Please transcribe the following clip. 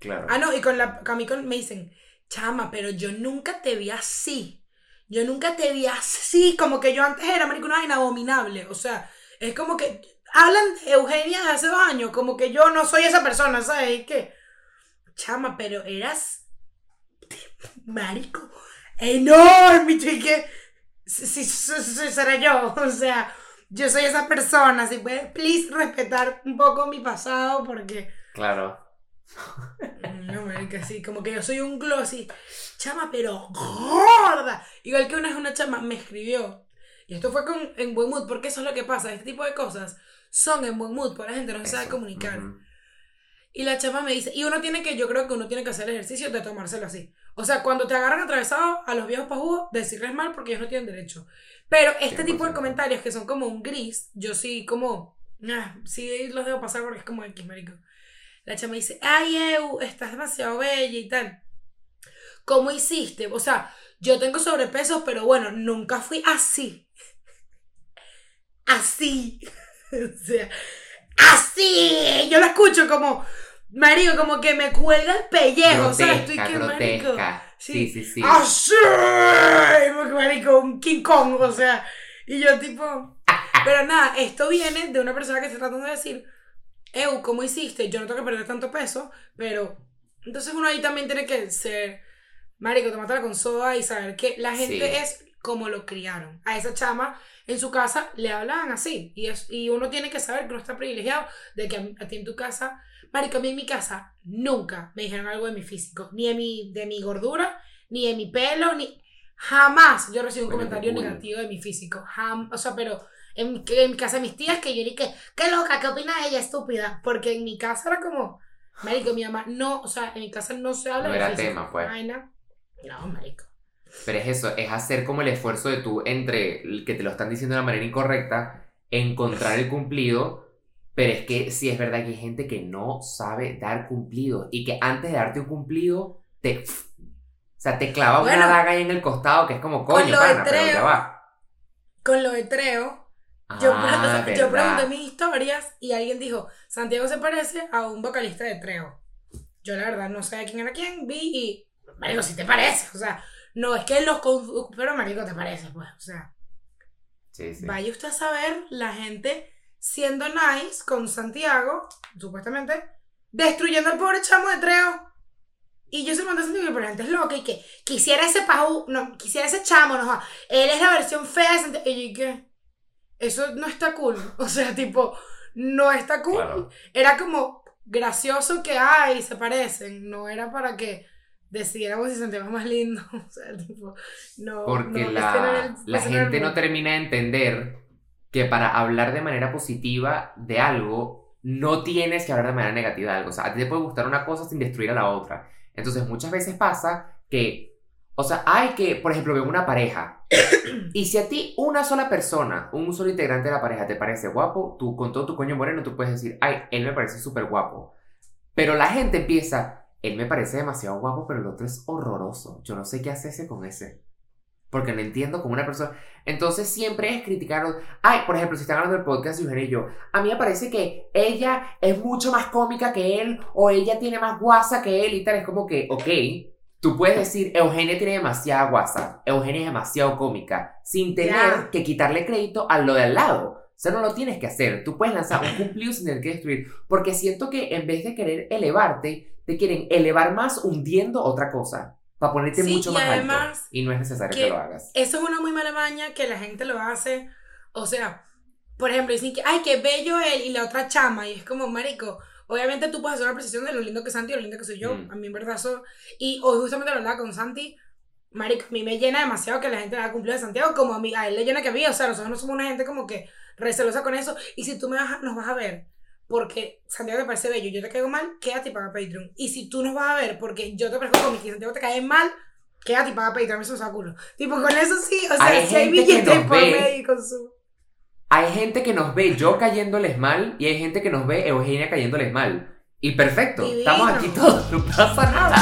Claro. Ah, no, y con la a mí con- me dicen, chama, pero yo nunca te vi así. Yo nunca te vi así, como que yo antes era, marico, una vaina abominable. O sea, es como que hablan de Eugenia de hace dos años, como que yo no soy esa persona, ¿sabes? Y que, chama, pero eras, marico, enorme. Y que, sí, sí, sí, sí, será yo. O sea, yo soy esa persona. Si puedes, please, respetar un poco mi pasado, porque... Claro. No, marica, sí, como que yo soy un glossy. Chama, pero gorda. Igual que una vez una chama me escribió. Y esto fue con, en buen mood, porque eso es lo que pasa. Este tipo de cosas son en buen mood, porque la gente no se sabe Eso. comunicar. Y la chama me dice, y uno tiene que, yo creo que uno tiene que hacer el ejercicio de tomárselo así. O sea, cuando te agarran atravesado a los viejos pajudos, decirles mal porque ellos no tienen derecho. Pero este tipo de 100%. comentarios que son como un gris, yo sí como, ah, sí los debo pasar porque es como X, marico. La chama dice, ay, Eu, estás demasiado bella y tal. ¿Cómo hiciste? O sea, yo tengo sobrepeso, pero bueno, nunca fui así. Así. o sea, así. Yo lo escucho como, marico, como que me cuelga el pellejo. O sea, estoy Grotesca, que, marico. grotesca. Sí, sí, sí. Así. Marico, un King Kong, o sea. Y yo tipo... Pero nada, esto viene de una persona que está tratando de decir, Eu, ¿cómo hiciste? Yo no tengo que perder tanto peso, pero... Entonces uno ahí también tiene que ser... Marico, tomátela con soda y saber que la gente Sí. es como lo criaron. A esa chama en su casa le hablaban así. Y, es, y uno tiene que saber que uno está privilegiado de que a, a ti en tu casa... Marico, a mí en mi casa nunca me dijeron algo de mi físico. Ni de mi, de mi gordura, ni de mi pelo, ni... Jamás yo recibí un comentario negativo de mi físico. Jam, o sea, pero en, mi- en mi casa de mis tías que yo dije, qué loca, qué opina ella, estúpida. Porque en mi casa era como, marico, mi mamá, no, o sea, en mi casa no se habla No de era tema, pues. No, marico. Pero es eso, es hacer como el esfuerzo de tú entre el que te lo están diciendo de la manera incorrecta, encontrar el cumplido, pero es que sí es verdad que hay gente que no sabe dar cumplido y que antes de darte un cumplido, te... O sea, te clava Bueno, una daga ahí en el costado que es como, con coño, lo de pana, pero ya Treo, va. Con lo de Treo, yo, Ah, pre- yo pregunté mis historias y alguien dijo, Santiago se parece a un vocalista de Treo. Yo la verdad no sé quién era quién, vi y, marico, si te parece, o sea, no es que los pero marico te parece, pues, o sea. Sí, sí. Vaya usted a saber la gente siendo nice con Santiago, supuestamente, destruyendo al pobre chamo de Treo. Y yo se lo mandé a Santiago, pero la gente es loca y que quisiera ese pajú, no, quisiera ese chamo, no, él es la versión fea de Santiago. Y yo, ¿y qué? Eso no está cool. O sea, tipo, no está cool. Claro. Era como gracioso que, ay, se parecen. No era para que decidiéramos si Santiago es más lindo. O sea, tipo, no. Porque no, la, el- la el gente no termina de entender que para hablar de manera positiva de algo, no tienes que hablar de manera negativa de algo. O sea, a ti te puede gustar una cosa sin destruir a la otra. Entonces, muchas veces pasa que, o sea, hay que, por ejemplo, veo una pareja. y si a ti una sola persona, un solo integrante de la pareja te parece guapo, tú con todo tu coño moreno, tú puedes decir, ay, él me parece súper guapo. Pero la gente empieza, él me parece demasiado guapo, pero el otro es horroroso. Yo no sé qué hacerse con ese. Porque no entiendo como una persona. Entonces siempre es criticarlo. Ay, por ejemplo, si están hablando del podcast Eugenia y yo, a mí me parece que ella es mucho más cómica que él, o ella tiene más guasa que él y tal. Es como que, ok, tú puedes decir, Eugenia tiene demasiada guasa, Eugenia es demasiado cómica, sin tener que quitarle crédito a lo de al lado. O sea, no lo tienes que hacer. Tú puedes lanzar un cumplido sin tener que destruir. Porque siento que en vez de querer elevarte, te quieren elevar más hundiendo otra cosa. Para ponerte Sí, mucho y más además alto. Y no es necesario que, que- lo hagas. Eso es una muy mala maña que la gente lo hace. O sea, por ejemplo, dicen que, ay, qué bello él y la otra chama. Y es como, marico, obviamente tú puedes hacer una apreciación de lo lindo que es Santi y lo lindo que soy yo. Mm. A mí, en verdad, eso. Y hoy justamente lo hablaba con Santi. Marico, a mí me llena demasiado que la gente haga cumplido de Santiago, como a, mí, a él le llena que a mí. O sea, nosotros no somos una gente como que recelosa con eso. Y si tú me vas a- nos vas a ver porque Santiago te parece bello y yo te caigo mal, quédate y paga Patreon. Y si tú nos vas a ver porque yo te parezco cómica y Santiago te cae mal, quédate y paga Patreon. Eso es culo. Tipo, con eso sí, o sea, Hay si hay billetes por medio y consumo. Hay gente que nos ve yo cayéndoles mal y hay gente que nos ve Eugenia cayéndoles mal. Y perfecto, Divino. estamos aquí todos, no pasa nada.